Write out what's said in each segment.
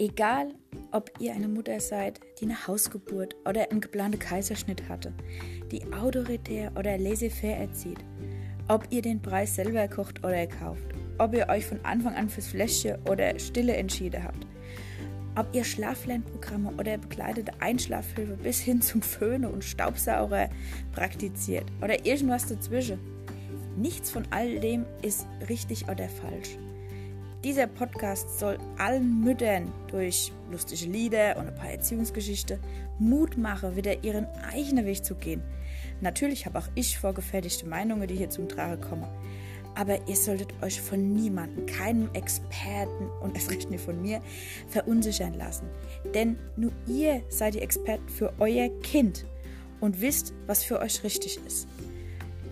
Egal, ob ihr eine Mutter seid, die eine Hausgeburt oder einen geplanten Kaiserschnitt hatte, die autoritär oder laissez-faire erzieht, ob ihr den Preis selber kocht oder kauft, ob ihr euch von Anfang an fürs Fläschchen oder Stille entschieden habt, ob ihr Schlaflernprogramme oder begleitete Einschlafhilfe bis hin zum Föhne und Staubsauger praktiziert oder irgendwas dazwischen. Nichts von all dem ist richtig oder falsch. Dieser Podcast soll allen Müttern durch lustige Lieder und ein paar Erziehungsgeschichten Mut machen, wieder ihren eigenen Weg zu gehen. Natürlich habe auch ich vorgefertigte Meinungen, die hier zum Tragen kommen. Aber ihr solltet euch von niemandem, keinem Experten und erst recht nicht von mir, verunsichern lassen. Denn nur ihr seid die Experten für euer Kind und wisst, was für euch richtig ist.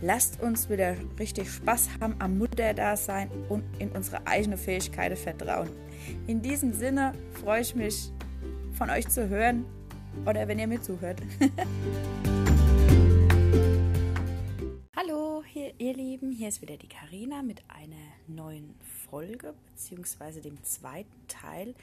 Lasst uns wieder richtig Spaß haben am Mutterdasein und in unsere eigenen Fähigkeiten vertrauen. In diesem Sinne freue ich mich, von euch zu hören oder wenn ihr mir zuhört. Hallo, hier, ihr Lieben, hier ist wieder die Karina mit einer neuen Folge beziehungsweise dem zweiten Teil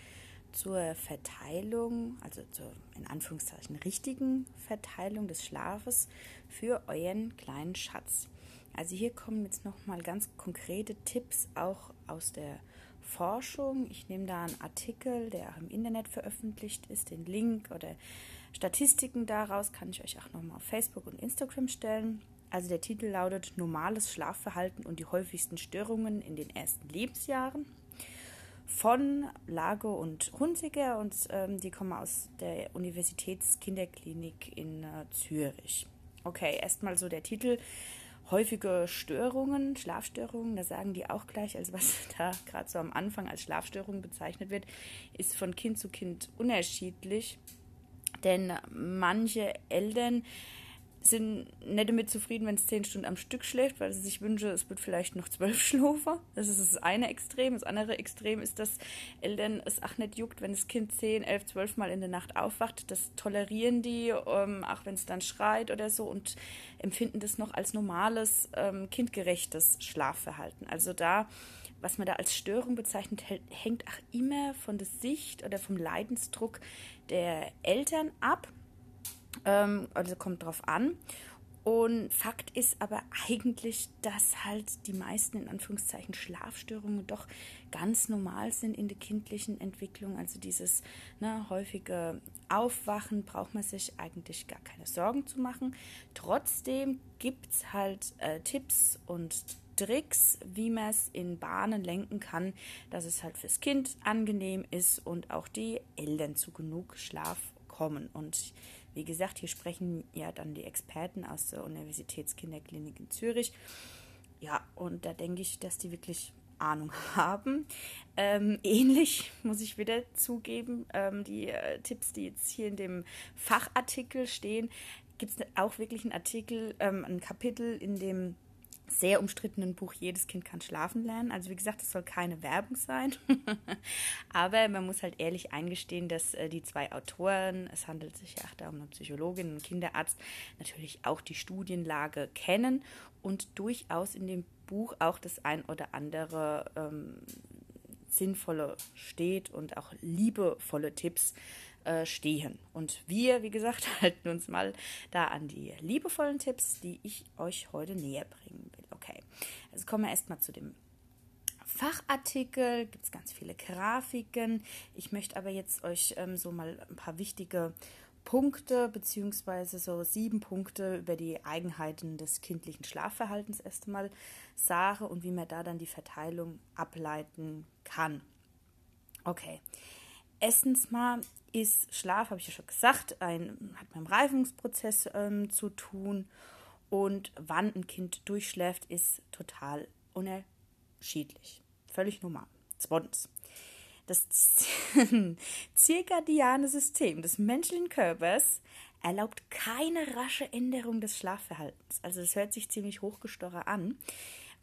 zur Verteilung, also zur in Anführungszeichen richtigen Verteilung des Schlafes für euren kleinen Schatz. Also hier kommen jetzt nochmal ganz konkrete Tipps auch aus der Forschung. Ich nehme da einen Artikel, der auch im Internet veröffentlicht ist, den Link oder Statistiken daraus kann ich euch auch nochmal auf Facebook und Instagram stellen. Also der Titel lautet Normales Schlafverhalten und die häufigsten Störungen in den ersten Lebensjahren von Lago und Hunziger und ähm, die kommen aus der Universitätskinderklinik in äh, Zürich. Okay, erstmal so der Titel. Häufige Störungen, Schlafstörungen, da sagen die auch gleich, also was da gerade so am Anfang als Schlafstörung bezeichnet wird, ist von Kind zu Kind unterschiedlich. Denn manche Eltern sind nicht damit zufrieden, wenn es zehn Stunden am Stück schläft, weil sie sich wünschen, es wird vielleicht noch zwölf schlafen. Das ist das eine Extrem. Das andere Extrem ist, dass Eltern es auch nicht juckt, wenn das Kind zehn, elf, zwölf Mal in der Nacht aufwacht. Das tolerieren die, ähm, auch wenn es dann schreit oder so und empfinden das noch als normales, ähm, kindgerechtes Schlafverhalten. Also da was man da als Störung bezeichnet, hängt auch immer von der Sicht oder vom Leidensdruck der Eltern ab ähm, also kommt drauf an. Und Fakt ist aber eigentlich, dass halt die meisten in Anführungszeichen Schlafstörungen doch ganz normal sind in der kindlichen Entwicklung. Also dieses ne, häufige Aufwachen braucht man sich eigentlich gar keine Sorgen zu machen. Trotzdem gibt es halt äh, Tipps und Tricks, wie man es in Bahnen lenken kann, dass es halt fürs Kind angenehm ist und auch die Eltern zu genug Schlaf kommen. Und wie gesagt, hier sprechen ja dann die Experten aus der Universitätskinderklinik in Zürich. Ja, und da denke ich, dass die wirklich Ahnung haben. Ähm, ähnlich muss ich wieder zugeben, ähm, die äh, Tipps, die jetzt hier in dem Fachartikel stehen, gibt es auch wirklich einen Artikel, ähm, ein Kapitel, in dem sehr umstrittenen Buch Jedes Kind kann schlafen lernen. Also wie gesagt, es soll keine Werbung sein. Aber man muss halt ehrlich eingestehen, dass äh, die zwei Autoren, es handelt sich ja auch da um eine Psychologin und einen Kinderarzt, natürlich auch die Studienlage kennen und durchaus in dem Buch auch das ein oder andere ähm, sinnvolle steht und auch liebevolle Tipps äh, stehen. Und wir, wie gesagt, halten uns mal da an die liebevollen Tipps, die ich euch heute näher bringen will. Okay, also kommen wir erstmal zu dem Fachartikel, gibt es ganz viele Grafiken. Ich möchte aber jetzt euch ähm, so mal ein paar wichtige Punkte beziehungsweise so sieben Punkte über die Eigenheiten des kindlichen Schlafverhaltens erst einmal sagen und wie man da dann die Verteilung ableiten kann. Okay, Erstens mal ist Schlaf, habe ich ja schon gesagt, ein, hat mit dem Reifungsprozess ähm, zu tun. Und wann ein Kind durchschläft, ist total unterschiedlich. Völlig normal. Zweitens. Das zirkadiane System des menschlichen Körpers erlaubt keine rasche Änderung des Schlafverhaltens. Also es hört sich ziemlich hochgestochen an.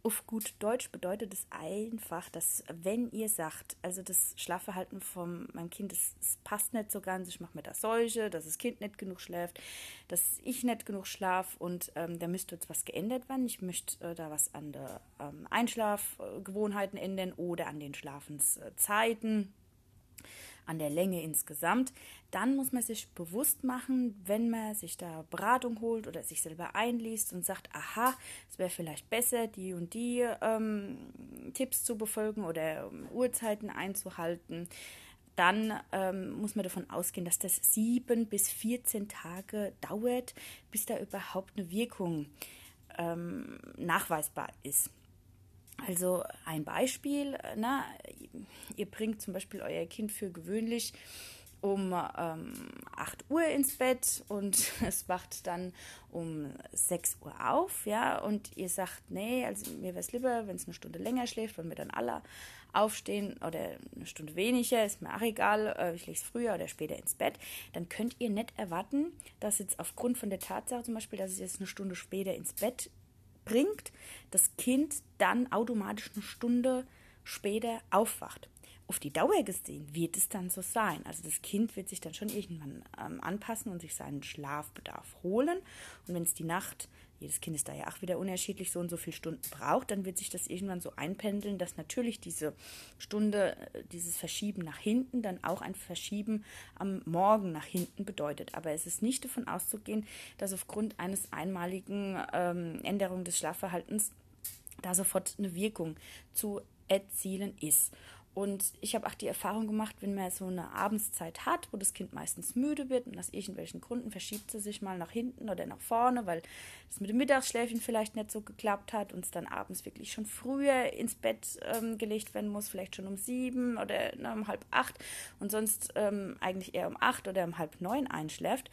Auf gut Deutsch bedeutet es einfach, dass wenn ihr sagt, also das Schlafverhalten von meinem Kind, das, das passt nicht so ganz, ich mache mir das Seuche, dass das Kind nicht genug schläft, dass ich nicht genug schlaf und ähm, da müsste jetzt was geändert werden. Ich möchte äh, da was an der ähm, Einschlafgewohnheiten ändern oder an den Schlafenszeiten an der Länge insgesamt. Dann muss man sich bewusst machen, wenn man sich da Beratung holt oder sich selber einliest und sagt, aha, es wäre vielleicht besser, die und die ähm, Tipps zu befolgen oder um, Uhrzeiten einzuhalten, dann ähm, muss man davon ausgehen, dass das sieben bis 14 Tage dauert, bis da überhaupt eine Wirkung ähm, nachweisbar ist. Also ein Beispiel, na, ihr bringt zum Beispiel euer Kind für gewöhnlich um ähm, 8 Uhr ins Bett und es wacht dann um 6 Uhr auf, ja, und ihr sagt, nee, also mir wäre es lieber, wenn es eine Stunde länger schläft, wenn wir dann alle aufstehen oder eine Stunde weniger, ist mir auch egal, äh, ich lege es früher oder später ins Bett, dann könnt ihr nicht erwarten, dass jetzt aufgrund von der Tatsache zum Beispiel, dass es jetzt eine Stunde später ins Bett bringt, das Kind dann automatisch eine Stunde später aufwacht. Auf die Dauer gesehen wird es dann so sein. Also das Kind wird sich dann schon irgendwann ähm, anpassen und sich seinen Schlafbedarf holen. Und wenn es die Nacht jedes Kind ist da ja auch wieder unterschiedlich, so und so viele Stunden braucht, dann wird sich das irgendwann so einpendeln, dass natürlich diese Stunde, äh, dieses Verschieben nach hinten dann auch ein Verschieben am Morgen nach hinten bedeutet. Aber es ist nicht davon auszugehen, dass aufgrund eines einmaligen ähm, Änderung des Schlafverhaltens da sofort eine Wirkung zu erzielen ist. Und ich habe auch die Erfahrung gemacht, wenn man so eine Abendszeit hat, wo das Kind meistens müde wird und aus irgendwelchen Gründen verschiebt es sich mal nach hinten oder nach vorne, weil es mit dem Mittagsschläfchen vielleicht nicht so geklappt hat und es dann abends wirklich schon früher ins Bett ähm, gelegt werden muss, vielleicht schon um sieben oder na, um halb acht und sonst ähm, eigentlich eher um acht oder um halb neun einschläft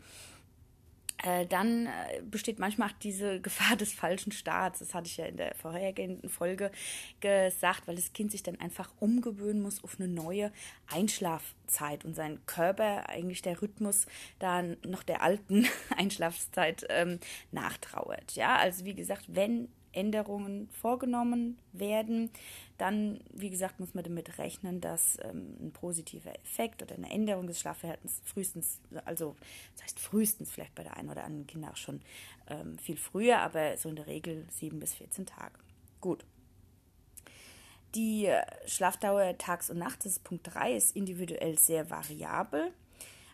dann äh, besteht manchmal auch diese Gefahr des falschen Starts. Das hatte ich ja in der vorhergehenden Folge gesagt, weil das Kind sich dann einfach umgewöhnen muss auf eine neue Einschlafzeit und sein Körper eigentlich der Rhythmus dann noch der alten Einschlafzeit ähm, nachtrauert. Ja, also wie gesagt, wenn Änderungen vorgenommen werden, dann, wie gesagt, muss man damit rechnen, dass ähm, ein positiver Effekt oder eine Änderung des Schlafverhaltens frühestens, also das heißt frühestens vielleicht bei der einen oder anderen Kinder auch schon ähm, viel früher, aber so in der Regel sieben bis 14 Tage. Gut. Die Schlafdauer tags und nachts, das ist Punkt 3, ist individuell sehr variabel.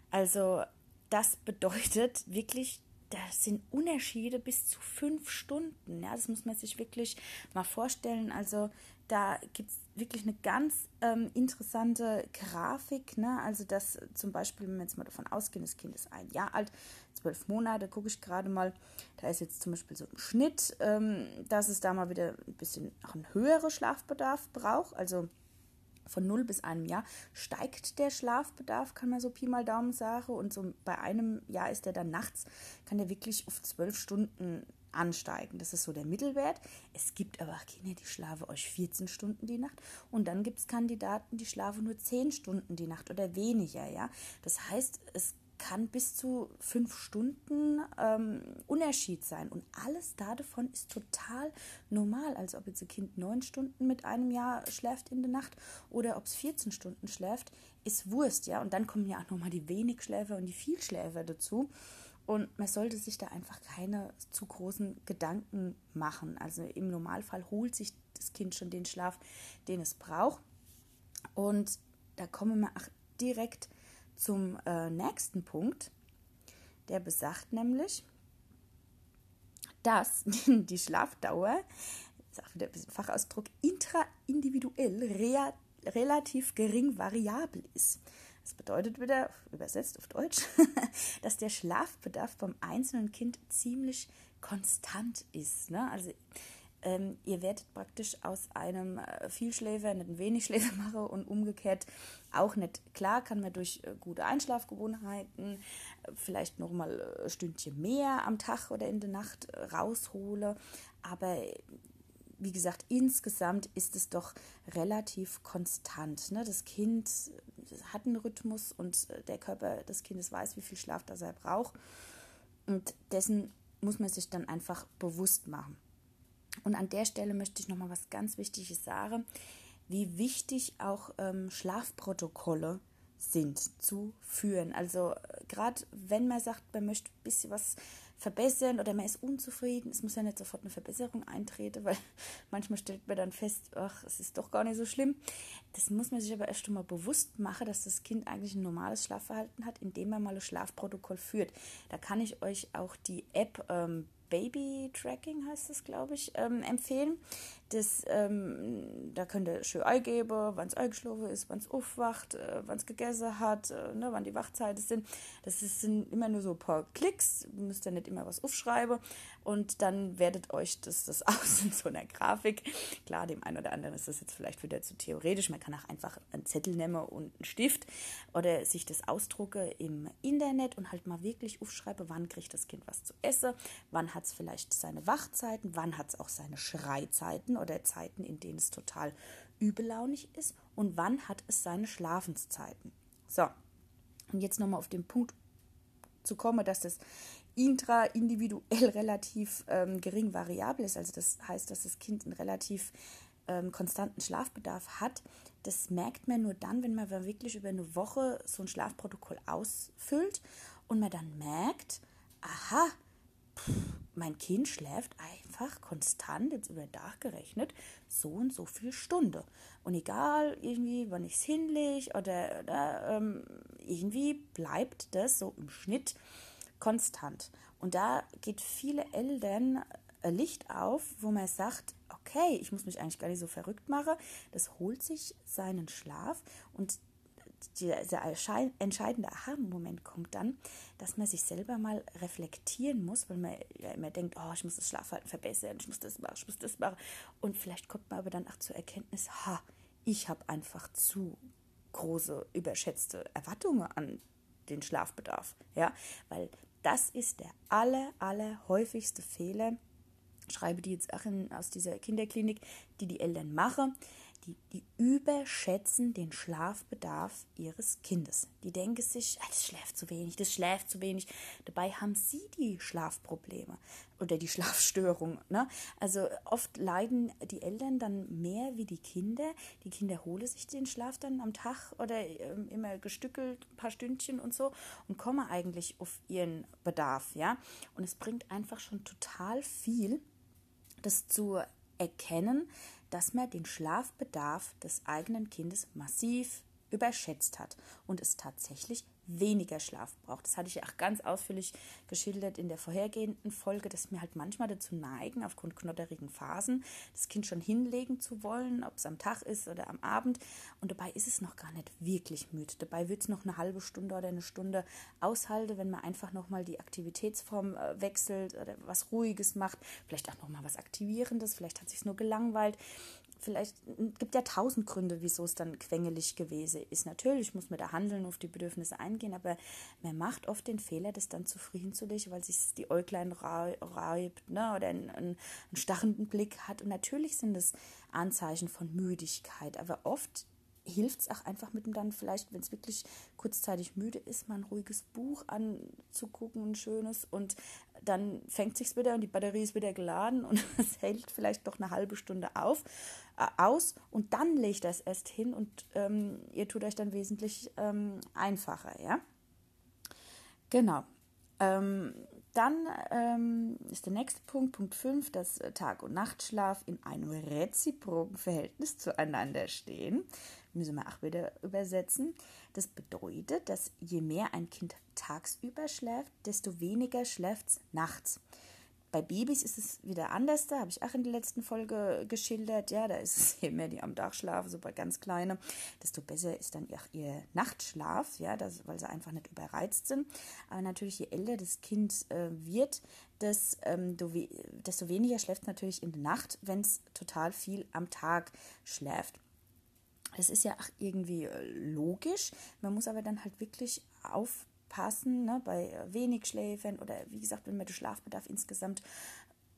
Also das bedeutet wirklich, das sind Unterschiede bis zu fünf Stunden. Ja, das muss man sich wirklich mal vorstellen. Also da gibt es wirklich eine ganz ähm, interessante Grafik. Ne? Also dass zum Beispiel, wenn wir jetzt mal davon ausgehen, das Kind ist ein Jahr alt, zwölf Monate, gucke ich gerade mal, da ist jetzt zum Beispiel so ein Schnitt, ähm, dass es da mal wieder ein bisschen auch einen höheren Schlafbedarf braucht. Also von 0 bis einem Jahr steigt der Schlafbedarf, kann man so Pi mal Daumen sagen. Und so bei einem Jahr ist der dann nachts, kann der wirklich auf zwölf Stunden ansteigen. Das ist so der Mittelwert. Es gibt aber auch Kinder, die schlafen euch 14 Stunden die Nacht. Und dann gibt es Kandidaten, die schlafen nur 10 Stunden die Nacht oder weniger. Ja? Das heißt, es kann bis zu fünf Stunden ähm, Unterschied sein. Und alles davon ist total normal. Also ob jetzt ein Kind neun Stunden mit einem Jahr schläft in der Nacht oder ob es 14 Stunden schläft, ist Wurst, ja. Und dann kommen ja auch nochmal die Wenigschläfer und die Vielschläfer dazu. Und man sollte sich da einfach keine zu großen Gedanken machen. Also im Normalfall holt sich das Kind schon den Schlaf, den es braucht. Und da kommen wir auch direkt zum äh, nächsten Punkt. Der besagt nämlich, dass die Schlafdauer, ich sage wieder ein bisschen Fachausdruck, intraindividuell relativ gering variabel ist. Das bedeutet wieder, übersetzt auf Deutsch, dass der Schlafbedarf beim einzelnen Kind ziemlich konstant ist. Ne? Also ähm, ihr werdet praktisch aus einem äh, Vielschläfer nicht ein Wenigschläfer machen und umgekehrt auch nicht. Klar kann man durch äh, gute Einschlafgewohnheiten äh, vielleicht noch mal ein Stündchen mehr am Tag oder in der Nacht rausholen, aber wie gesagt, insgesamt ist es doch relativ konstant. Ne? Das Kind hat einen Rhythmus und der Körper des Kindes weiß, wie viel Schlaf das er braucht. Und dessen muss man sich dann einfach bewusst machen. Und an der Stelle möchte ich nochmal was ganz Wichtiges sagen, wie wichtig auch ähm, Schlafprotokolle sind zu führen. Also äh, gerade wenn man sagt, man möchte ein bisschen was verbessern oder man ist unzufrieden. Es muss ja nicht sofort eine Verbesserung eintreten, weil manchmal stellt man dann fest, ach, es ist doch gar nicht so schlimm. Das muss man sich aber erst einmal bewusst machen, dass das Kind eigentlich ein normales Schlafverhalten hat, indem man mal ein Schlafprotokoll führt. Da kann ich euch auch die App ähm, Baby Tracking heißt es, glaube ich, ähm, empfehlen. Das, ähm, da könnt ihr schön eingeben, wann es eingeschlafen ist, wann es aufwacht, äh, wann es gegessen hat, äh, ne, wann die Wachzeiten sind. Das ist, sind immer nur so ein paar Klicks, müsst ihr nicht immer was aufschreiben und dann werdet euch das, das aus in so einer Grafik. Klar, dem einen oder anderen ist das jetzt vielleicht wieder zu theoretisch. Man kann auch einfach einen Zettel nehmen und einen Stift oder sich das ausdrucke im Internet und halt mal wirklich aufschreibe, wann kriegt das Kind was zu essen, wann hat es vielleicht seine Wachzeiten, wann hat es auch seine Schreizeiten oder Zeiten, in denen es total übellaunig ist und wann hat es seine Schlafenszeiten. So, und jetzt nochmal auf den Punkt zu kommen, dass das intra-individuell relativ ähm, gering variabel ist. Also das heißt, dass das Kind einen relativ ähm, konstanten Schlafbedarf hat. Das merkt man nur dann, wenn man wirklich über eine Woche so ein Schlafprotokoll ausfüllt und man dann merkt, aha, mein Kind schläft einfach konstant, jetzt über den Tag gerechnet, so und so viel Stunde. Und egal, irgendwie, wann ich es hinlege oder, oder ähm, irgendwie bleibt das so im Schnitt konstant. Und da geht viele Eltern ein Licht auf, wo man sagt, okay, ich muss mich eigentlich gar nicht so verrückt machen. Das holt sich seinen Schlaf und dieser entscheidende Aha-Moment kommt dann, dass man sich selber mal reflektieren muss, weil man ja immer denkt, oh, ich muss das Schlafverhalten verbessern, ich muss das machen, ich muss das machen. Und vielleicht kommt man aber dann auch zur Erkenntnis, ha, ich habe einfach zu große, überschätzte Erwartungen an den Schlafbedarf. Ja, weil das ist der aller, aller häufigste Fehler, schreibe die jetzt auch in, aus dieser Kinderklinik, die die Eltern machen die, die überschätzen den Schlafbedarf ihres Kindes. Die denken sich, ah, das schläft zu wenig, das schläft zu wenig. Dabei haben sie die Schlafprobleme oder die Schlafstörung. Ne? Also oft leiden die Eltern dann mehr wie die Kinder. Die Kinder holen sich den Schlaf dann am Tag oder ähm, immer gestückelt, ein paar Stündchen und so und kommen eigentlich auf ihren Bedarf. Ja? Und es bringt einfach schon total viel, das zu erkennen, dass man den Schlafbedarf des eigenen Kindes massiv überschätzt hat und es tatsächlich weniger Schlaf braucht. Das hatte ich auch ganz ausführlich geschildert in der vorhergehenden Folge, dass wir halt manchmal dazu neigen, aufgrund knotterigen Phasen, das Kind schon hinlegen zu wollen, ob es am Tag ist oder am Abend. Und dabei ist es noch gar nicht wirklich müde. Dabei wird es noch eine halbe Stunde oder eine Stunde aushalten, wenn man einfach nochmal die Aktivitätsform äh, wechselt oder was Ruhiges macht, vielleicht auch nochmal was Aktivierendes, vielleicht hat es sich nur gelangweilt vielleicht gibt ja tausend Gründe, wieso es dann quengelig gewesen ist. Natürlich muss man da handeln, auf die Bedürfnisse eingehen, aber man macht oft den Fehler, das dann zufrieden zu legen, weil sich die Äuglein reibt ne, oder einen, einen, starrenden Blick hat. Und natürlich sind es Anzeichen von Müdigkeit, aber oft hilft es auch einfach mit dem dann vielleicht, wenn es wirklich kurzzeitig müde ist, mal ein ruhiges Buch anzugucken, ein schönes und dann fängt sich's wieder und die Batterie ist wieder geladen und es hält vielleicht doch eine halbe Stunde auf aus und dann legt das erst hin und ähm, ihr tut euch dann wesentlich ähm, einfacher, ja. Genau. Ähm, dann ähm, ist der nächste Punkt, Punkt 5, dass Tag- und Nachtschlaf in einem reziproken Verhältnis zueinander stehen müssen wir auch wieder übersetzen. Das bedeutet, dass je mehr ein Kind tagsüber schläft, desto weniger schläft es nachts. Bei Babys ist es wieder anders, da habe ich auch in der letzten Folge geschildert. Ja, da ist es je mehr die am Tag schlafen, so bei ganz kleinen, desto besser ist dann auch ihr Nachtschlaf, ja, das, weil sie einfach nicht überreizt sind. Aber natürlich, je älter das Kind äh, wird, das, ähm, desto weniger schläft natürlich in der Nacht, wenn es total viel am Tag schläft. Das ist ja auch irgendwie äh, logisch. Man muss aber dann halt wirklich aufpassen, ne, bei wenig Schläfern oder wie gesagt, wenn man den Schlafbedarf insgesamt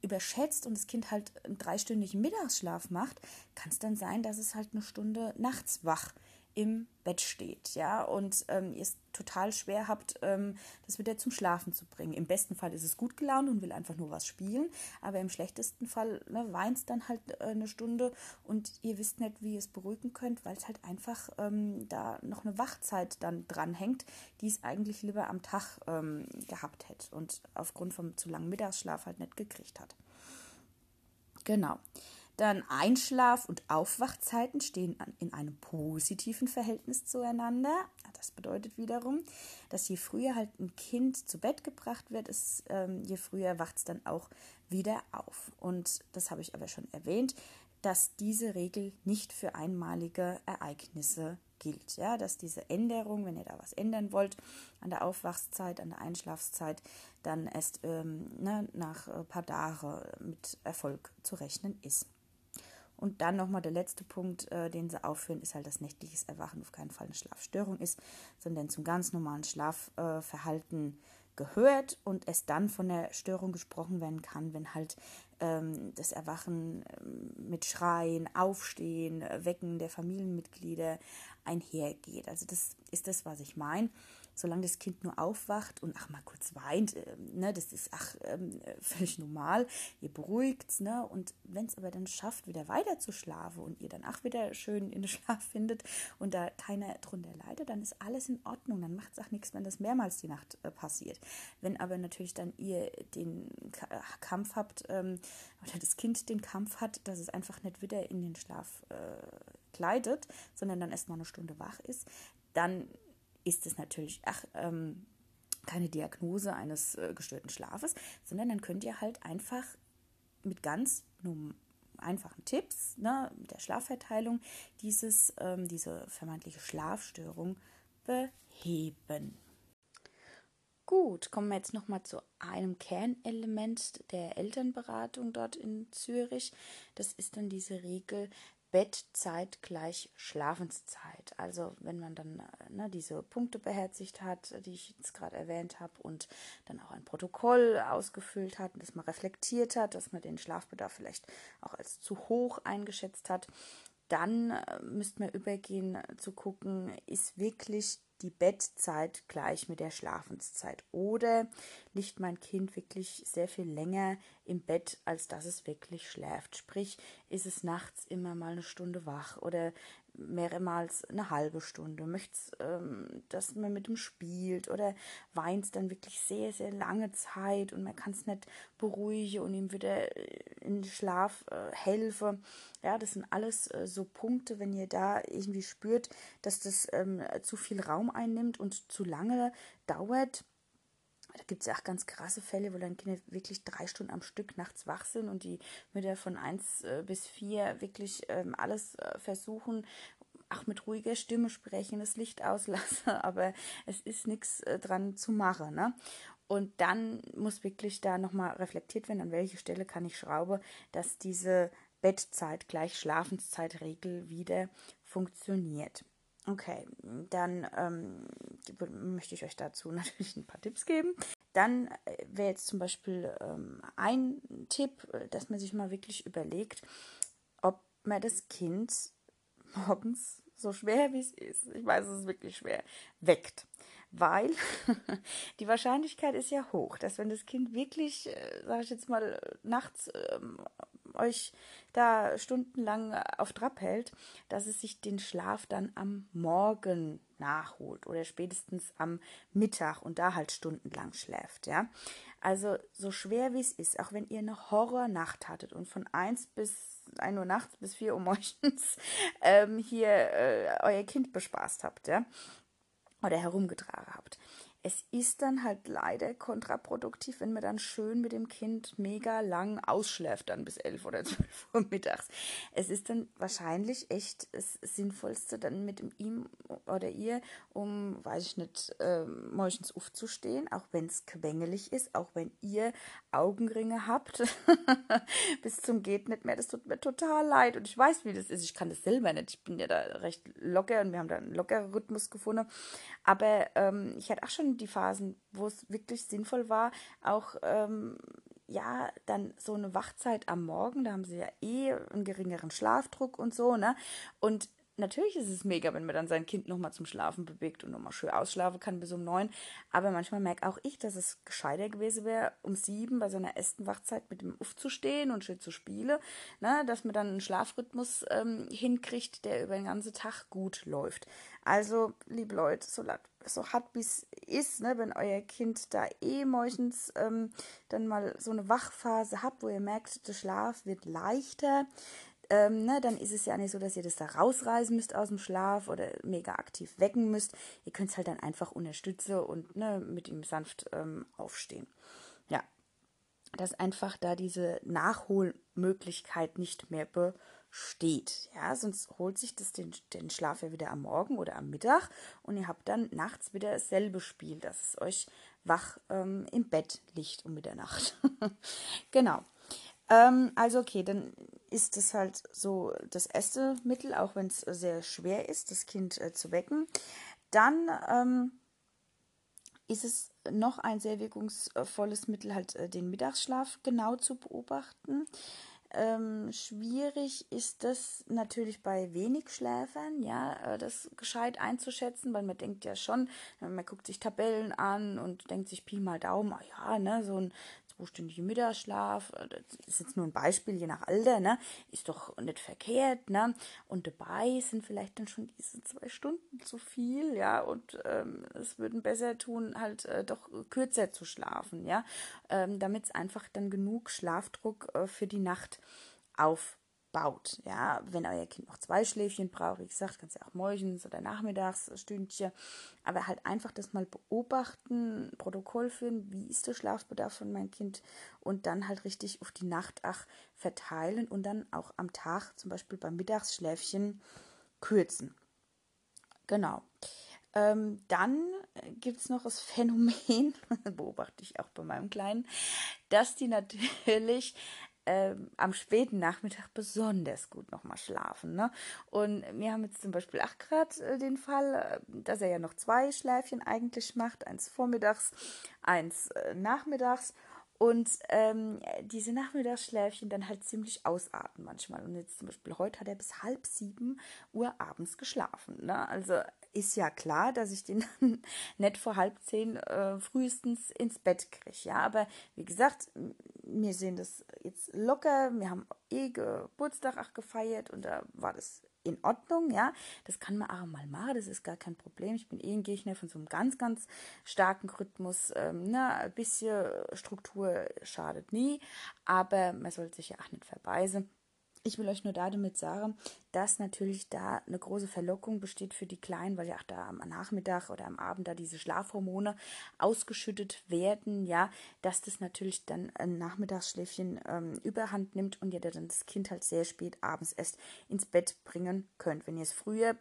überschätzt und das Kind halt einen dreistündigen Mittagsschlaf macht, kann es dann sein, dass es halt eine Stunde nachts wach im Bett steht, ja, und ähm, ihr es total schwer habt, ähm, das wieder zum Schlafen zu bringen. Im besten Fall ist es gut gelaunt und will einfach nur was spielen, aber im schlechtesten Fall ne, weint es dann halt äh, eine Stunde und ihr wisst nicht, wie ihr es beruhigen könnt, weil es halt einfach ähm, da noch eine Wachzeit dann dranhängt, die es eigentlich lieber am Tag ähm, gehabt hätte und aufgrund vom zu langen Mittagsschlaf halt nicht gekriegt hat. Genau. Dann Einschlaf- und Aufwachzeiten stehen in einem positiven Verhältnis zueinander. Das bedeutet wiederum, dass je früher halt ein Kind zu Bett gebracht wird, ist, ähm, je früher wacht es dann auch wieder auf. Und das habe ich aber schon erwähnt, dass diese Regel nicht für einmalige Ereignisse gilt. Ja, dass diese Änderung, wenn ihr da was ändern wollt, an der Aufwachszeit, an der Einschlafszeit, dann erst ähm, ne, nach ein paar Tagen mit Erfolg zu rechnen ist. Und dann nochmal der letzte Punkt, äh, den sie aufführen, ist halt, dass nächtliches Erwachen auf keinen Fall eine Schlafstörung ist, sondern zum ganz normalen Schlafverhalten äh, gehört und es dann von der Störung gesprochen werden kann, wenn halt ähm, das Erwachen ähm, mit Schreien, Aufstehen, Wecken der Familienmitglieder einhergeht. Also das ist das, was ich meine solange das Kind nur aufwacht und ach mal kurz weint, äh, ne, das ist ach ähm, völlig normal. Ihr beruhigt ne, und wenn es aber dann schafft, wieder weiter zu schlafen und ihr dann ach wieder schön in den Schlaf findet und da keiner drunter leidet, dann ist alles in Ordnung. Dann macht es auch nichts, wenn das mehrmals die Nacht äh, passiert. Wenn aber natürlich dann ihr den K äh, Kampf habt ähm, oder das Kind den Kampf hat, dass es einfach nicht wieder in den Schlaf äh, gleitet, sondern dann erst mal eine Stunde wach ist, dann ist es natürlich, ach, ähm, keine Diagnose eines äh, gestörten Schlafes, sondern dann könnt ihr halt einfach mit ganz einfachen Tipps ne, der Schlafverteilung dieses, ähm, diese vermeintliche Schlafstörung beheben. Gut, kommen wir jetzt nochmal zu einem Kernelement der Elternberatung dort in Zürich. Das ist dann diese Regel, Bettzeit gleich Schlafenszeit. Also wenn man dann äh, ne, diese Punkte beherzigt hat, die ich jetzt gerade erwähnt habe, und dann auch ein Protokoll ausgefüllt hat, dass man reflektiert hat, dass man den Schlafbedarf vielleicht auch als zu hoch eingeschätzt hat, dann äh, müsste man übergehen zu gucken, ist wirklich die Bettzeit gleich mit der Schlafenszeit? Oder liegt mein Kind wirklich sehr viel länger im Bett, als dass es wirklich schläft? Sprich, ist es nachts immer mal eine Stunde wach oder mehrmals eine halbe Stunde, möchtest, ähm, dass man mit ihm spielt oder weint dann wirklich sehr, sehr lange Zeit und man kann es nicht beruhigen und ihm wieder äh, in den Schlaf äh, helfen. Ja, das sind alles äh, so Punkte, wenn ihr da irgendwie spürt, dass das ähm, zu viel Raum einnimmt und zu lange dauert. Da gibt es ja auch ganz krasse Fälle, wo dann Kinder wirklich drei Stunden am Stück nachts wach sind und die Mütter von eins äh, bis vier wirklich ähm, alles äh, versuchen, auch mit ruhiger Stimme sprechen, das Licht auslassen, aber es ist nichts äh, dran zu machen. Ne? Und dann muss wirklich da nochmal reflektiert werden, an welche Stelle kann ich schrauben, dass diese Bettzeit gleich Schlafenszeitregel wieder funktioniert. Okay, dann ähm, möchte ich euch dazu natürlich ein paar Tipps geben. Dann äh, wäre jetzt zum Beispiel ähm, ein Tipp, äh, dass man sich mal wirklich überlegt, ob man das Kind morgens, so schwer wie es ist, ich weiß, es ist wirklich schwer, weckt. Weil die Wahrscheinlichkeit ist ja hoch, dass wenn das Kind wirklich, äh, sage ich jetzt mal, nachts ähm, euch da stundenlang auf Trab hält, dass es sich den Schlaf dann am Morgen nachholt oder spätestens am Mittag und da halt stundenlang schläft, ja. Also so schwer wie es ist, auch wenn ihr eine Horrornacht hattet und von 1 bis 1 Uhr nachts bis 4 Uhr morgens ähm, hier äh, euer Kind bespaßt habt, ja, oder herumgetragen habt, es ist dann halt leider kontraproduktiv, wenn man dann schön mit dem Kind mega lang ausschläft, dann bis elf oder zwölf Uhr mittags. Es ist dann wahrscheinlich echt das Sinnvollste, dann mit ihm oder ihr, um, weiß ich nicht, äh, morgens aufzustehen, auch wenn es quengelig ist, auch wenn ihr Augenringe habt, bis zum geht nicht mehr. Das tut mir total leid und ich weiß, wie das ist. Ich kann das selber nicht. Ich bin ja da recht locker und wir haben da einen lockeren Rhythmus gefunden. Aber ähm, ich hatte auch schon die Phasen, wo es wirklich sinnvoll war, auch ähm, ja, dann so eine Wachzeit am Morgen, da haben sie ja eh einen geringeren Schlafdruck und so, ne? Und natürlich ist es mega, wenn man dann sein Kind nochmal zum Schlafen bewegt und nochmal schön ausschlafen kann bis um neun. Aber manchmal merke auch ich, dass es gescheiter gewesen wäre, um sieben bei seiner ersten Wachzeit mit ihm aufzustehen und schön zu spielen, ne, dass man dann einen Schlafrhythmus ähm, hinkriegt, der über den ganzen Tag gut läuft. Also, liebe Leute, so, so hart wie es ist, ne, wenn euer Kind da eh meistens ähm, dann mal so eine Wachphase habt, wo ihr merkt, der Schlaf wird leichter, ähm, ne, dann ist es ja nicht so, dass ihr das da rausreißen müsst aus dem Schlaf oder mega aktiv wecken müsst. Ihr könnt es halt dann einfach unterstützen und ne, mit ihm sanft ähm, aufstehen. Ja, dass einfach da diese Nachholmöglichkeit nicht mehr besteht. Ja, sonst holt sich das den, den Schlaf ja wieder am Morgen oder am Mittag und ihr habt dann nachts wieder dasselbe Spiel, dass es euch wach ähm, im Bett liegt um Mitternacht. genau. Ähm, also okay, dann ist es halt so das erste Mittel, auch wenn es sehr schwer ist, das Kind äh, zu wecken. Dann ähm, ist es noch ein sehr wirkungsvolles Mittel, halt äh, den Mittagsschlaf genau zu beobachten. Ähm, schwierig ist das natürlich bei wenig Schläfern, ja, äh, das gescheit einzuschätzen, weil man denkt ja schon, man guckt sich Tabellen an und denkt sich Pi mal Daumen, ah ja, ne, so ein zweistündigen Mittagsschlaf, äh, das ist jetzt nur ein Beispiel, je nach Alter, ne, ist doch nicht verkehrt, ne, und dabei sind vielleicht dann schon diese zwei Stunden zu viel, ja, und ähm, es würden besser tun, halt äh, doch kürzer zu schlafen, ja, ähm, damit es einfach dann genug Schlafdruck äh, für die Nacht auf baut. Ja, wenn euer Kind noch zwei Schläfchen braucht, wie gesagt, kannst du auch morgens oder nachmittags Stündchen, aber halt einfach das mal beobachten, Protokoll führen, wie ist der Schlafbedarf von meinem Kind und dann halt richtig auf die Nacht ach verteilen und dann auch am Tag, zum Beispiel beim Mittagsschläfchen, kürzen. Genau. Ähm, dann gibt es noch das Phänomen, beobachte ich auch bei meinem Kleinen, dass die natürlich ähm, am späten Nachmittag besonders gut nochmal schlafen. Ne? Und wir haben jetzt zum Beispiel 8 Grad äh, den Fall, äh, dass er ja noch zwei Schläfchen eigentlich macht, eins vormittags, eins äh, nachmittags. Und ähm, diese Nachmittagsschläfchen dann halt ziemlich ausarten manchmal. Und jetzt zum Beispiel heute hat er bis halb sieben Uhr abends geschlafen. Ne? Also ist ja klar, dass ich den nicht vor halb zehn äh, frühestens ins Bett kriege. Ja, aber wie gesagt, wir sehen das jetzt locker. Wir haben eh Geburtstag auch gefeiert und da war das in Ordnung, ja. Das kann man auch mal machen, das ist gar kein Problem. Ich bin eh ein Gegner von so einem ganz, ganz starken Rhythmus. Ähm, ne? Ein bisschen Struktur schadet nie, aber man sollte sich ja auch nicht verbeißen. Ich will euch nur damit sagen, dass natürlich da eine große Verlockung besteht für die Kleinen, weil ja auch da am Nachmittag oder am Abend da diese Schlafhormone ausgeschüttet werden, ja, dass das natürlich dann ein Nachmittagsschläfchen ähm, überhand nimmt und ihr dann das Kind halt sehr spät abends erst ins Bett bringen könnt. Wenn ihr es früher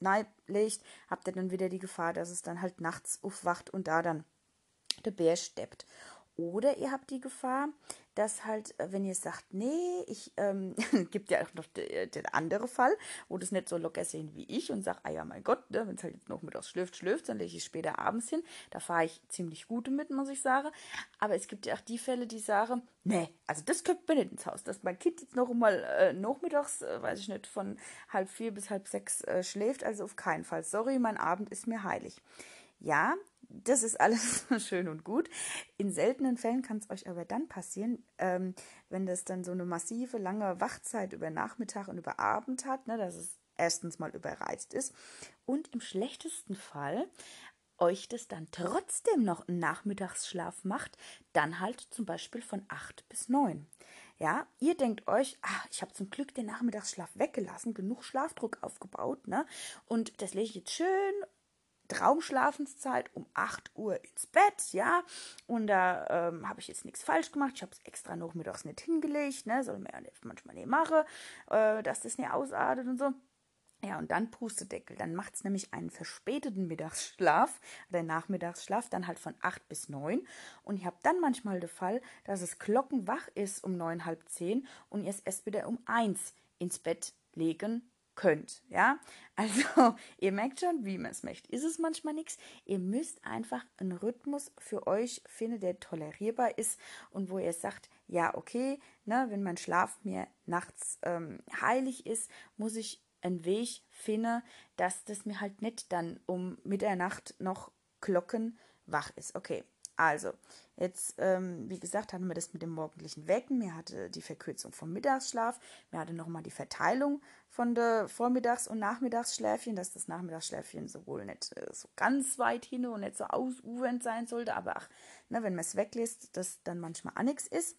nein legt, habt ihr dann wieder die Gefahr, dass es dann halt nachts aufwacht und da dann der Bär steppt. Oder ihr habt die Gefahr, dass halt, äh, wenn ihr sagt, nee, ich, ähm, gibt ja auch noch den, den anderen Fall, wo das nicht so locker sehen wie ich und sagt, ah ja, mein Gott, ne, wenn es halt jetzt noch mittags schlüpft, schlüpft, dann lege ich später abends hin. Da fahre ich ziemlich gut mit, muss ich sagen. Aber es gibt ja auch die Fälle, die sagen, nee, also das kommt mir nicht ins Haus, dass mein Kind jetzt noch mal äh, nachmittags, äh, weiß ich nicht, von halb vier bis halb sechs äh, schläft, also auf keinen Fall. Sorry, mein Abend ist mir heilig. Ja, das ist alles schön und gut. In seltenen Fällen kann es euch aber dann passieren, ähm, wenn das dann so eine massive, lange Wachzeit über Nachmittag und über Abend hat, ne, dass es erstens mal überreizt ist und im schlechtesten Fall euch das dann trotzdem noch einen Nachmittagsschlaf macht, dann halt zum Beispiel von 8 bis 9. Ja, ihr denkt euch, ach, ich habe zum Glück den Nachmittagsschlaf weggelassen, genug Schlafdruck aufgebaut, ne? Und das lege ich jetzt schön Traumschlafenszeit um 8 Uhr ins Bett, ja. Und da ähm, habe ich jetzt nichts falsch gemacht. Ich habe es extra noch mittags nicht hingelegt, ne. Soll man ja manchmal nicht machen, äh, dass das nicht ausartet und so. Ja, und dann Pustedeckel. Dann macht es nämlich einen verspäteten Mittagsschlaf oder Nachmittagsschlaf, dann halt von 8 bis 9. Und ich habe dann manchmal den Fall, dass es glockenwach ist um 9, halb 10 und ihr es erst wieder um 1 ins Bett legen könnt. Ja, also ihr merkt schon, wie man es möchte. Ist es manchmal nichts. Ihr müsst einfach einen Rhythmus für euch finden, der tolerierbar ist und wo ihr sagt, ja, okay, ne, wenn mein Schlaf mir nachts ähm, heilig ist, muss ich einen Weg finde, dass das mir halt nicht dann um Mitternacht noch Glocken wach ist. Okay, also, jetzt, ähm, wie gesagt, hatten wir das mit dem morgendlichen Wecken. Mir hatte die Verkürzung vom Mittagsschlaf. Mir hatte nochmal die Verteilung von der Vormittags- und Nachmittagsschläfchen, dass das Nachmittagsschläfchen sowohl nicht äh, so ganz weit hin und nicht so ausufernd sein sollte, aber ach, ne, wenn man es weglässt, das dann manchmal auch nichts ist.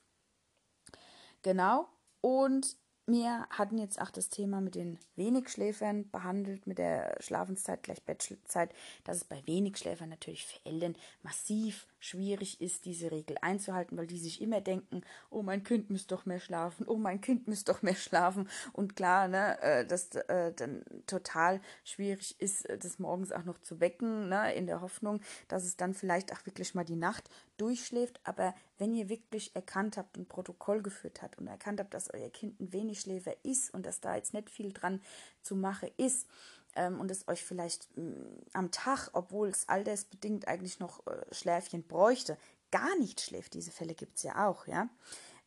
Genau. Und wir hatten jetzt auch das Thema mit den Wenigschläfern behandelt, mit der Schlafenszeit gleich Bettzeit, dass es bei Wenigschläfern natürlich für Eltern massiv schwierig ist, diese Regel einzuhalten, weil die sich immer denken, oh, mein Kind müsste doch mehr schlafen, oh, mein Kind müsste doch mehr schlafen. Und klar, ne, äh, dass äh, dann total schwierig ist, äh, das morgens auch noch zu wecken, ne, in der Hoffnung, dass es dann vielleicht auch wirklich mal die Nacht durchschläft. Aber wenn ihr wirklich erkannt habt und Protokoll geführt habt und erkannt habt, dass euer Kind ein Wenigschläfer ist und dass da jetzt nicht viel dran zu machen ist, ähm, und es euch vielleicht mh, mm, am Tag, obwohl es altersbedingt eigentlich noch äh, Schläfchen bräuchte, gar nicht schläft, diese Fälle gibt es ja auch, ja,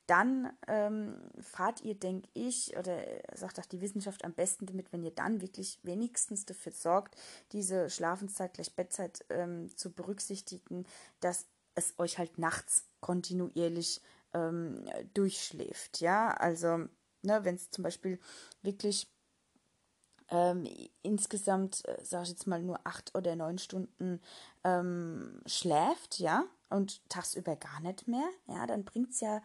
dann ähm, fahrt ihr, denke ich, oder sagt auch die Wissenschaft am besten damit, wenn ihr dann wirklich wenigstens dafür sorgt, diese Schlafenszeit gleich Bettzeit ähm, zu berücksichtigen, dass es euch halt nachts kontinuierlich ähm, durchschläft. Ja, also, ne, wenn es zum Beispiel wirklich ähm, insgesamt, äh, sage ich jetzt mal, nur acht oder neun Stunden ähm, schläft, ja, und tagsüber gar nicht mehr, ja, dann bringt es ja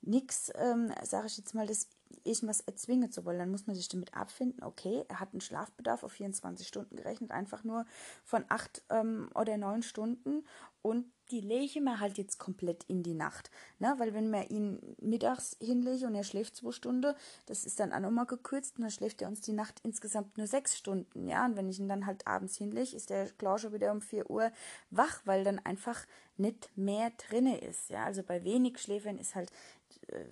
nichts, ähm, sage ich jetzt mal, das irgendwas erzwingen zu wollen. Dann muss man sich damit abfinden, okay, er hat einen Schlafbedarf auf 24 Stunden gerechnet, einfach nur von acht ähm, oder neun Stunden und die lege wir halt jetzt komplett in die Nacht. Ne? Weil wenn man ihn mittags hinlege und er schläft zwei Stunden, das ist dann auch nochmal gekürzt und dann schläft er uns die Nacht insgesamt nur sechs Stunden. Ja, und wenn ich ihn dann halt abends hinlege, ist der klar schon wieder um vier Uhr wach, weil dann einfach nicht mehr drinne ist. Ja, also bei wenig Schläfern ist halt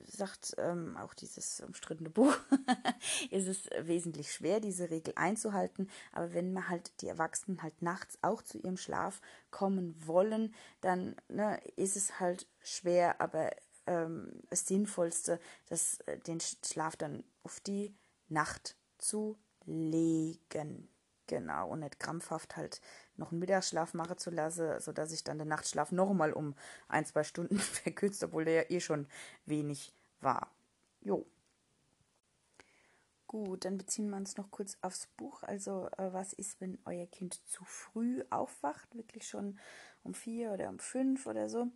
sagt ähm, auch dieses umstrittene Buch, ist es wesentlich schwer, diese Regel einzuhalten. Aber wenn man halt die Erwachsenen halt nachts auch zu ihrem Schlaf kommen wollen, dann ne, ist es halt schwer, aber ähm, das Sinnvollste, das, äh, den Schlaf dann auf die Nacht zu legen. Genau, und nicht krampfhaft halt noch einen Mittagsschlaf machen zu lassen, sodass ich dann den Nachtschlaf nochmal um ein, zwei Stunden verkürzt, obwohl der ja eh schon wenig war. Jo. Gut, dann beziehen wir uns noch kurz aufs Buch. Also, äh, was ist, wenn euer Kind zu früh aufwacht, wirklich schon um vier oder um fünf oder so?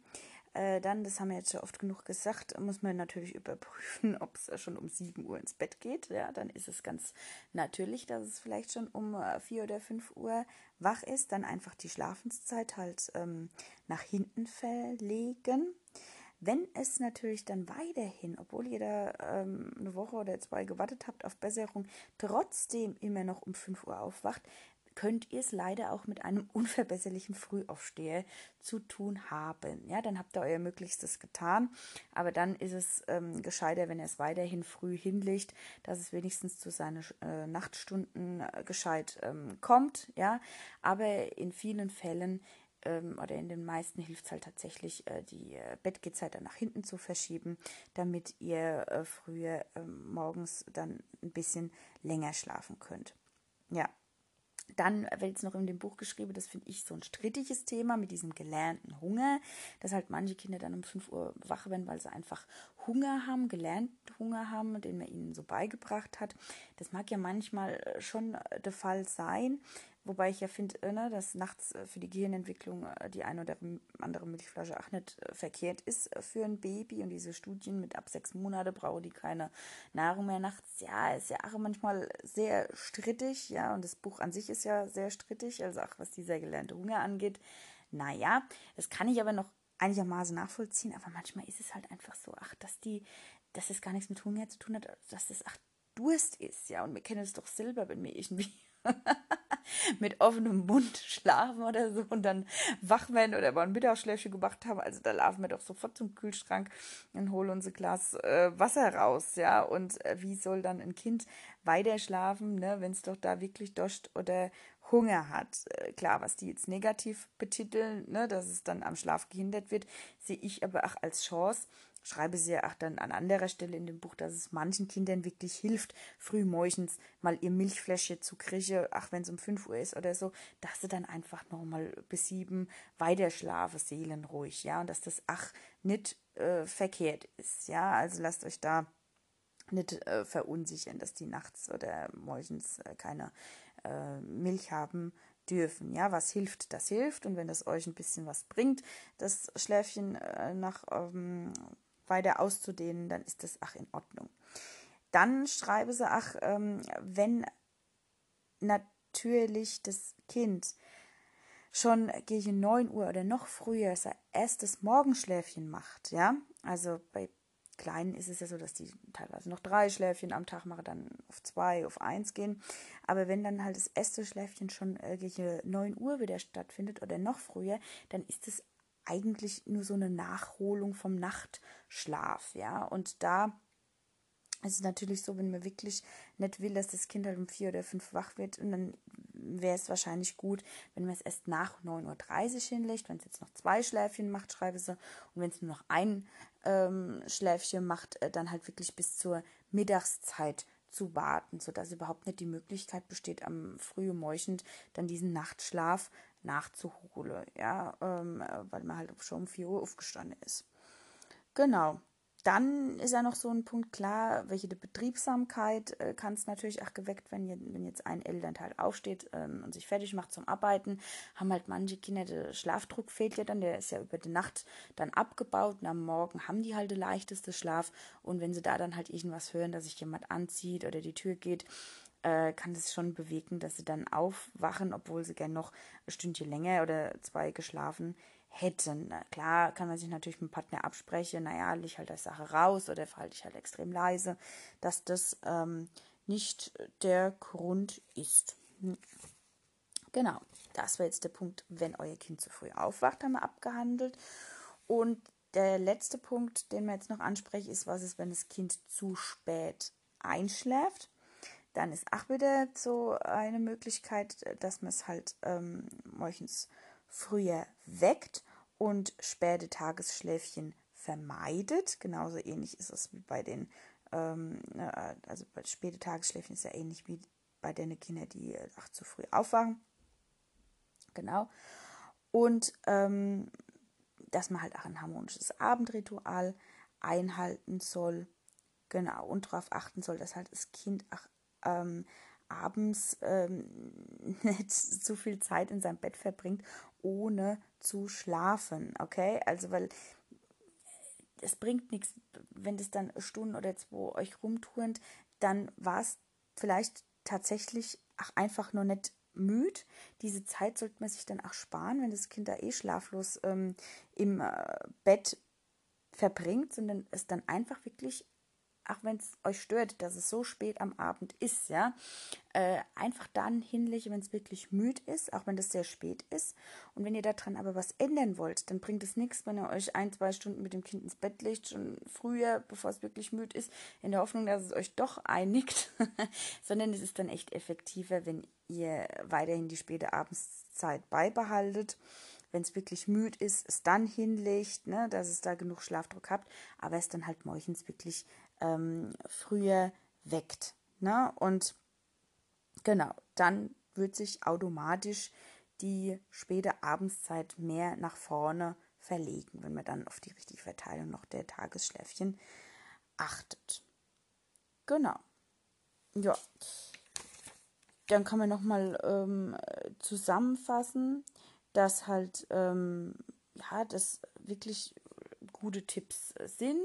Äh, dann, das haben wir jetzt schon oft genug gesagt, muss man natürlich überprüfen, ob es schon um 7 Uhr ins Bett geht. Ja, dann ist es ganz natürlich, dass es vielleicht schon um äh, 4 oder 5 Uhr wach ist. Dann einfach die Schlafenszeit halt ähm, nach hinten verlegen. Wenn es natürlich dann weiterhin, obwohl ihr da ähm, eine Woche oder zwei gewartet habt auf Besserung, trotzdem immer noch um 5 Uhr aufwacht, könnt ihr es leider auch mit einem unverbesserlichen Frühaufsteher zu tun haben. Ja, dann habt ihr euer Möglichstes getan, aber dann ist es ähm, gescheiter, wenn ihr es weiterhin früh hinlegt, dass es wenigstens zu seinen äh, Nachtstunden äh, gescheit ähm, kommt. Ja, aber in vielen Fällen ähm, oder in den meisten hilft es halt tatsächlich, äh, die äh, Bettgehzeit dann nach hinten zu verschieben, damit ihr äh, früher ähm, morgens dann ein bisschen länger schlafen könnt. Ja, dann wird es noch in dem Buch geschrieben, das finde ich so ein strittiges Thema mit diesem gelernten Hunger, dass halt manche Kinder dann um 5 Uhr wach werden, weil sie einfach Hunger haben, gelernt Hunger haben, den man ihnen so beigebracht hat. Das mag ja manchmal schon der Fall sein. Wobei ich ja finde, äh, ne, dass nachts äh, für die Gehirnentwicklung äh, die eine oder andere Milchflasche auch nicht verkehrt ist für ein Baby. Und diese Studien mit ab sechs Monate brauchen die keine Nahrung mehr nachts. Ja, ist ja auch manchmal sehr strittig. Ja, und das Buch an sich ist ja sehr strittig. Also auch was dieser gelernte Hunger angeht. Naja, das kann ich aber noch einigermaßen nachvollziehen. Aber manchmal ist es halt einfach so, ach, dass die, dass es gar nichts mit Hunger zu tun hat, dass das ach Durst ist. Ja, und wir kennen es doch selber, wenn wir irgendwie mit offenem Mund schlafen oder so und dann wach werden oder mal ein Mittagsschläfchen gemacht haben. Also da laufen wir doch sofort zum Kühlschrank und holen uns ein Glas äh, Wasser raus, ja. Und äh, wie soll dann ein Kind weiter schlafen, ne, wenn es doch da wirklich Durst oder Hunger hat. Äh, klar, was die jetzt negativ betiteln, ne, dass es dann am Schlaf gehindert wird, sehe ich aber auch als Chance, schreibe sie ja auch dann an anderer Stelle in dem Buch, dass es manchen Kindern wirklich hilft, früh morgens mal ihr Milchfläschchen zu kriegen, ach wenn es um 5 Uhr ist oder so, dass sie dann einfach nochmal bis sieben weiter schlafen, seelenruhig, ja, und dass das ach nicht äh, verkehrt ist, ja, also lasst euch da nicht äh, verunsichern, dass die nachts oder morgens äh, keine äh, Milch haben dürfen. Ja, was hilft, das hilft. Und wenn das euch ein bisschen was bringt, das Schläfchen äh, nach ähm, weiter auszudehnen, dann ist das ach in Ordnung. Dann schreibe sie, ach, ähm, wenn natürlich das Kind schon gegen 9 Uhr oder noch früher sein erstes Morgenschläfchen macht, ja, also bei Kleinen ist es ja so, dass die teilweise noch drei Schläfchen am Tag machen, dann auf zwei, auf eins gehen. Aber wenn dann halt das erste Schläfchen schon äh, gegen 9 Uhr wieder stattfindet oder noch früher, dann ist es eigentlich nur so eine Nachholung vom Nachtschlaf, ja. Und da ist es natürlich so, wenn man wirklich nicht will, dass das Kind halt um vier oder fünf wach wird, und dann wäre es wahrscheinlich gut, wenn man es erst nach 9.30 Uhr hinlegt. Wenn es jetzt noch zwei Schläfchen macht, schreibe sie. Und wenn es nur noch ein ähm, Schläfchen macht, äh, dann halt wirklich bis zur Mittagszeit zu warten, sodass überhaupt nicht die Möglichkeit besteht, am frühen Morgen dann diesen Nachtschlaf nachzuholen, ja, ähm, weil man halt schon um 4 Uhr aufgestanden ist. Genau. Dann ist ja noch so ein Punkt klar, welche Betriebsamkeit äh, kann es natürlich auch geweckt, wenn, wenn jetzt ein Elternteil aufsteht ähm, und sich fertig macht zum Arbeiten, haben halt manche Kinder, der Schlafdruck fehlt ja dann, der ist ja über die Nacht dann abgebaut und am Morgen haben die halt den leichteste Schlaf und wenn sie da dann halt irgendwas hören, dass sich jemand anzieht oder die Tür geht, äh, kann das schon bewegen, dass sie dann aufwachen, obwohl sie gern noch ein Stündchen länger oder zwei geschlafen hätten. Klar kann man sich natürlich mit dem Partner absprechen, naja, leg halt das Sache raus oder verhalte ich halt extrem leise, dass das ähm, nicht der Grund ist. Hm. Genau, das war jetzt der Punkt, wenn euer Kind zu früh aufwacht, haben wir abgehandelt. Und der letzte Punkt, den wir jetzt noch ansprechen, ist, was ist, wenn das Kind zu spät einschläft. Dann ist auch wieder so eine Möglichkeit, dass man es halt ähm, morgens früher weckt und späte Tagesschläfchen vermeidet. Genauso ähnlich ist es wie bei den, ähm, ne, also bei späte Tagesschläfchen ist ja ähnlich wie bei den Kindern, die ach, zu früh aufwachen. Genau. Und ähm, dass man halt auch ein harmonisches Abendritual einhalten soll. Genau. Und darauf achten soll, dass halt das Kind auch ähm, abends ähm, nicht zu viel Zeit in seinem Bett verbringt, ohne zu schlafen. Okay? Also, weil es bringt nichts, wenn das dann Stunden oder zwei euch rumturnt, dann war es vielleicht tatsächlich auch einfach nur nicht müde. Diese Zeit sollte man sich dann auch sparen, wenn das Kind da eh schlaflos ähm, im äh, Bett verbringt, sondern es dann einfach wirklich auch wenn es euch stört, dass es so spät am Abend ist, ja, äh, einfach dann hinlegen, wenn es wirklich müde ist, auch wenn das sehr spät ist. Und wenn ihr daran aber was ändern wollt, dann bringt es nichts, wenn ihr euch ein, zwei Stunden mit dem Kind ins Bett legt, schon früher, bevor es wirklich müde ist, in der Hoffnung, dass es euch doch einigt, sondern es ist dann echt effektiver, wenn ihr weiterhin die späte Abendszeit beibehaltet wenn es wirklich müde ist, es dann hinlegt, ne, dass es da genug Schlafdruck habt, aber es dann halt morgens wirklich ähm, früher weckt. Ne? Und genau, dann wird sich automatisch die späte Abendszeit mehr nach vorne verlegen, wenn man dann auf die richtige Verteilung noch der Tagesschläfchen achtet. Genau. Ja. Dann kann man nochmal ähm, zusammenfassen, dass halt, ähm, ja, das wirklich gute Tipps sind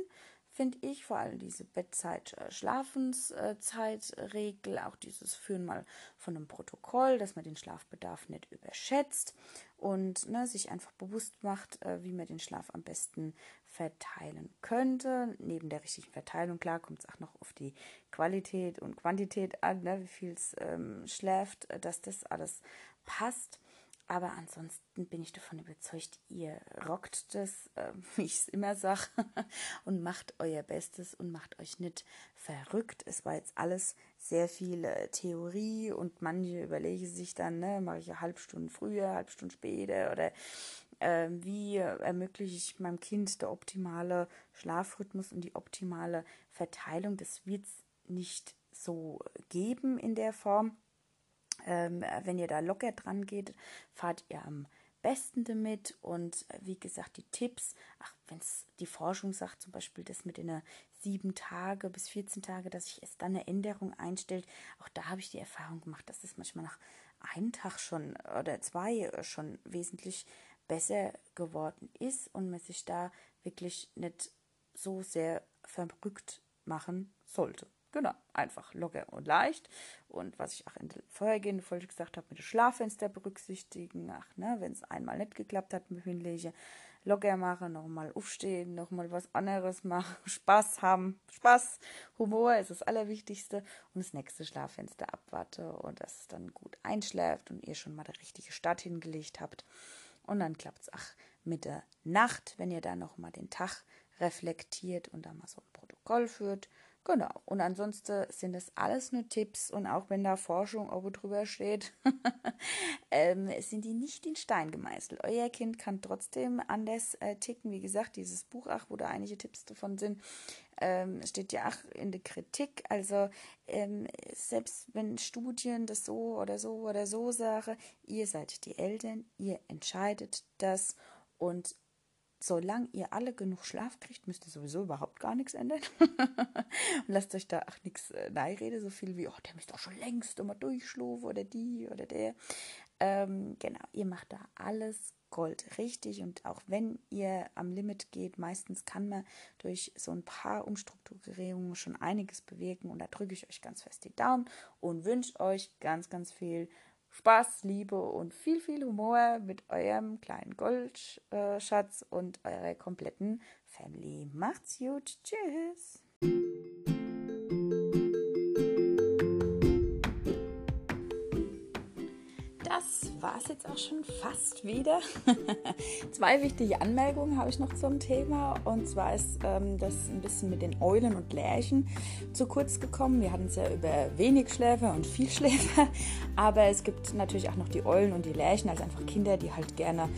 finde ich, vor allem diese Bettzeit-Schlafenszeitregel, auch dieses Führen mal von einem Protokoll, dass man den Schlafbedarf nicht überschätzt und ne, sich einfach bewusst macht, äh, wie man den Schlaf am besten verteilen könnte. Neben der richtigen Verteilung, klar, kommt es auch noch auf die Qualität und Quantität an, ne, wie viel es ähm, schläft, äh, dass das alles passt. Aber ansonsten bin ich davon überzeugt, ihr rockt das, äh, wie ich es immer sage, und macht euer Bestes und macht euch nicht verrückt. Es war jetzt alles sehr viel äh, Theorie und manche überlegen sich dann, ne, mache ich eine halbe Stunde früher, halbe Stunde später oder äh, wie ermögliche ich meinem Kind der optimale Schlafrhythmus und die optimale Verteilung. Das wird es nicht so geben in der Form. Ähm, wenn ihr da locker dran geht, fahrt ihr am besten damit. Und äh, wie gesagt, die Tipps, ach, wenn es die Forschung sagt, zum Beispiel das mit den sieben Tage bis 14 Tage, dass sich es dann eine Änderung einstellt, auch da habe ich die Erfahrung gemacht, dass das manchmal nach einem Tag schon oder zwei äh, schon wesentlich besser geworden ist und man sich da wirklich nicht so sehr verrückt machen sollte. Genau, einfach locker und leicht. Und was ich auch in der vorhergehenden Folge gesagt habe, mit dem Schlaffenster berücksichtigen. Ach, ne, wenn es einmal nicht geklappt hat mit Hündliche, locker machen, nochmal aufstehen, nochmal was anderes machen, Spaß haben. Spaß, Humor ist das Allerwichtigste. Und das nächste Schlaffenster abwarte und dass es dann gut einschläft und ihr schon mal die richtige Start hingelegt habt. Und dann klappt es auch mit der Nacht, wenn ihr dann nochmal den Tag reflektiert und da mal so ein Protokoll führt Genau. Und ansonsten sind das alles nur Tipps und auch wenn da Forschung oben drüber steht, ähm, sind die nicht in Stein gemeißelt. Euer Kind kann trotzdem anders äh, ticken. Wie gesagt, dieses Buch, ach, wo da einige Tipps davon sind, ähm, steht ja auch in der Kritik. Also ähm, selbst wenn Studien das so oder so oder so sagen, ihr seid die Eltern, ihr entscheidet das und solange ihr alle genug Schlaf kriegt, müsst ihr sowieso überhaupt gar nichts ändern. und lasst euch da auch nichts äh, reden, so viel wie, oh, der müsste doch schon längst immer durchschlafen oder die oder der. Ähm, genau, ihr macht da alles Gold richtig und auch wenn ihr am Limit geht, meistens kann man durch so ein paar Umstrukturierungen schon einiges bewirken und da drücke ich euch ganz fest die Daumen und wünsche euch ganz, ganz viel Spaß, Liebe und viel, viel Humor mit eurem kleinen Goldschatz und eurer kompletten Family. Macht's gut. Tschüss. Das war es jetzt auch schon fast wieder. Zwei wichtige Anmerkungen habe ich noch zum Thema. Und zwar ist ähm, das ein bisschen mit den Eulen und Lerchen zu kurz gekommen. Wir hatten es ja über wenig Schläfer und viel Schläfer. Aber es gibt natürlich auch noch die Eulen und die Lerchen, also einfach Kinder, die halt gerne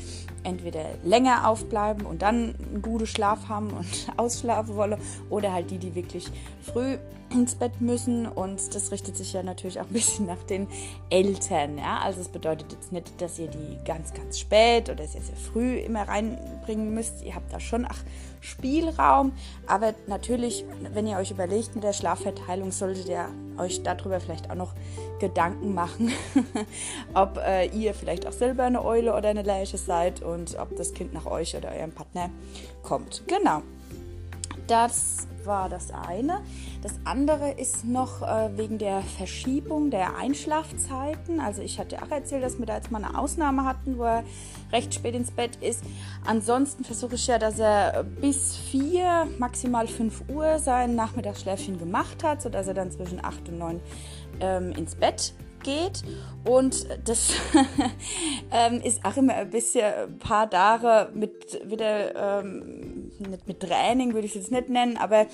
entweder länger aufbleiben und dann einen guten Schlaf haben und ausschlafen wollen. Oder halt die, die wirklich früh ins Bett müssen und das richtet sich ja natürlich auch ein bisschen nach den Eltern. Ja? Also es bedeutet jetzt nicht, dass ihr die ganz, ganz spät oder sehr, sehr früh immer reinbringen müsst. Ihr habt da schon ach, Spielraum, aber natürlich, wenn ihr euch überlegt mit der Schlafverteilung, solltet ihr euch darüber vielleicht auch noch Gedanken machen, ob äh, ihr vielleicht auch selber eine Eule oder eine Lerche seid und ob das Kind nach euch oder eurem Partner kommt. Genau. Das war das eine. Das andere ist noch äh, wegen der Verschiebung der Einschlafzeiten. Also ich hatte auch erzählt, dass wir da jetzt mal eine Ausnahme hatten, wo er recht spät ins Bett ist. Ansonsten versuche ich ja, dass er bis vier, maximal fünf Uhr sein Nachmittagsschläfchen gemacht hat, sodass er dann zwischen acht und neun ähm, ins Bett geht. Und das ähm, ist auch immer ein bisschen ein paar Tage mit wieder, ähm, nicht mit Training würde ich es jetzt nicht nennen, aber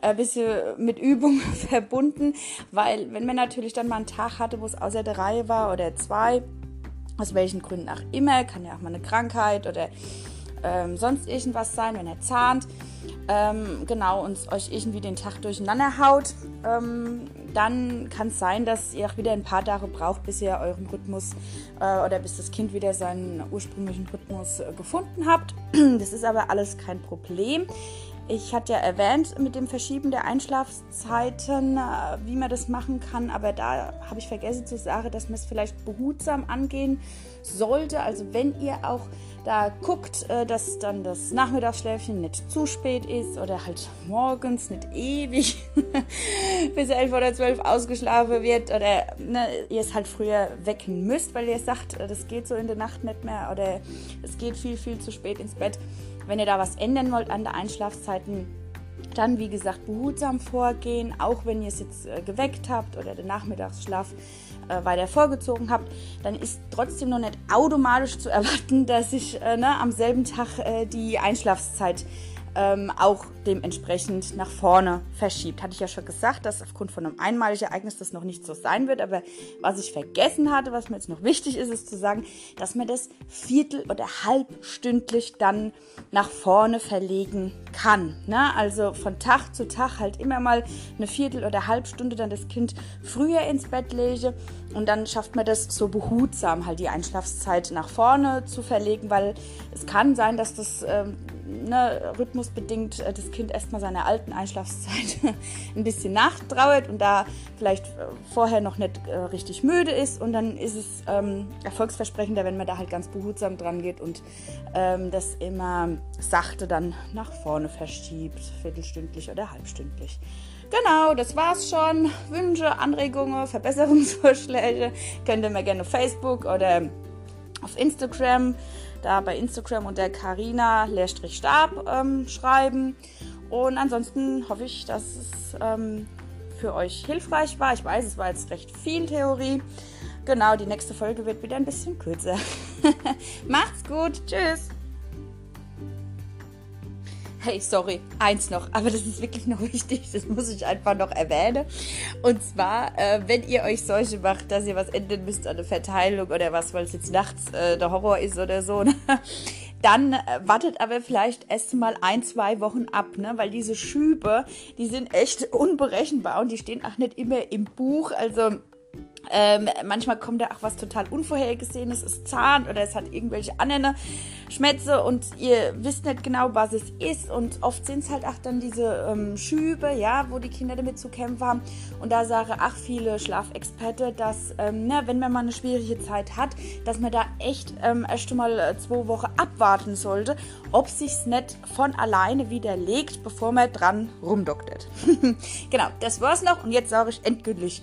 ein bisschen mit Übung verbunden, weil wenn man natürlich dann mal einen Tag hatte, wo es außer der Reihe war oder zwei, aus welchen Gründen auch immer, kann ja auch mal eine Krankheit oder ähm, sonst irgendwas sein, wenn er zahnt, ähm, genau, und euch irgendwie den Tag durcheinander haut, ähm, dann kann es sein, dass ihr auch wieder ein paar Tage braucht, bis ihr euren Rhythmus äh, oder bis das Kind wieder seinen ursprünglichen Rhythmus äh, gefunden habt. Das ist aber alles kein Problem. Ich hatte ja erwähnt mit dem Verschieben der Einschlafzeiten, äh, wie man das machen kann, aber da habe ich vergessen zu sagen, dass man es vielleicht behutsam angehen sollte. Also wenn ihr auch da guckt, äh, dass dann das Nachmittagsschläfchen nicht zu spät ist oder halt morgens nicht ewig bis elf oder zwölf ausgeschlafen wird oder ne, ihr es halt früher wecken müsst, weil ihr sagt, äh, das geht so in der Nacht nicht mehr oder es geht viel, viel zu spät ins Bett. Wenn ihr da was ändern wollt an der Einschlafzeiten, dann, wie gesagt, behutsam vorgehen, auch wenn ihr es jetzt äh, geweckt habt oder den Nachmittagsschlaf äh, weiter vorgezogen habt, dann ist trotzdem noch nicht automatisch zu erwarten, dass sich äh, ne, am selben Tag äh, die Einschlafzeit ähm, auch dementsprechend nach vorne verschiebt. Hatte ich ja schon gesagt, dass aufgrund von einem einmaligen Ereignis das noch nicht so sein wird. Aber was ich vergessen hatte, was mir jetzt noch wichtig ist, ist zu sagen, dass man das viertel- oder halbstündlich dann nach vorne verlegen kann. Ne? Also von Tag zu Tag halt immer mal eine Viertel- oder Halbstunde dann das Kind früher ins Bett lege und dann schafft man das so behutsam halt die Einschlafszeit nach vorne zu verlegen, weil es kann sein, dass das ähm, ne, rhythmusbedingt äh, das Kind erstmal seiner alten Einschlafszeit ein bisschen nachtrauert und da vielleicht äh, vorher noch nicht äh, richtig müde ist und dann ist es ähm, erfolgsversprechender, wenn man da halt ganz behutsam dran geht und ähm, das immer sachte dann nach vorne verschiebt, viertelstündlich oder halbstündlich. Genau, das war's schon. Wünsche, Anregungen, Verbesserungsvorschläge könnt ihr mir gerne auf Facebook oder auf Instagram da bei Instagram unter Carina-Stab ähm, schreiben. Und ansonsten hoffe ich, dass es ähm, für euch hilfreich war. Ich weiß, es war jetzt recht viel Theorie. Genau, die nächste Folge wird wieder ein bisschen kürzer. Macht's gut. Tschüss. Hey, sorry, eins noch, aber das ist wirklich noch wichtig, das muss ich einfach noch erwähnen. Und zwar, äh, wenn ihr euch solche macht, dass ihr was ändern müsst an der Verteilung oder was, weil es jetzt nachts äh, der Horror ist oder so, ne? dann äh, wartet aber vielleicht erst mal ein, zwei Wochen ab, ne? weil diese Schübe, die sind echt unberechenbar und die stehen auch nicht immer im Buch. Also ähm, manchmal kommt da auch was total Unvorhergesehenes, es zahnt oder es hat irgendwelche anderen Schmätze und ihr wisst nicht genau, was es ist. Und oft sind es halt auch dann diese ähm, Schübe, ja, wo die Kinder damit zu kämpfen haben. Und da sagen auch viele Schlafexperte, dass, ähm, na, wenn man mal eine schwierige Zeit hat, dass man da echt ähm, erst mal äh, zwei Wochen abwarten sollte, ob sich's nicht von alleine wieder legt, bevor man dran rumdoktert. genau, das war's noch und jetzt sage ich endgültig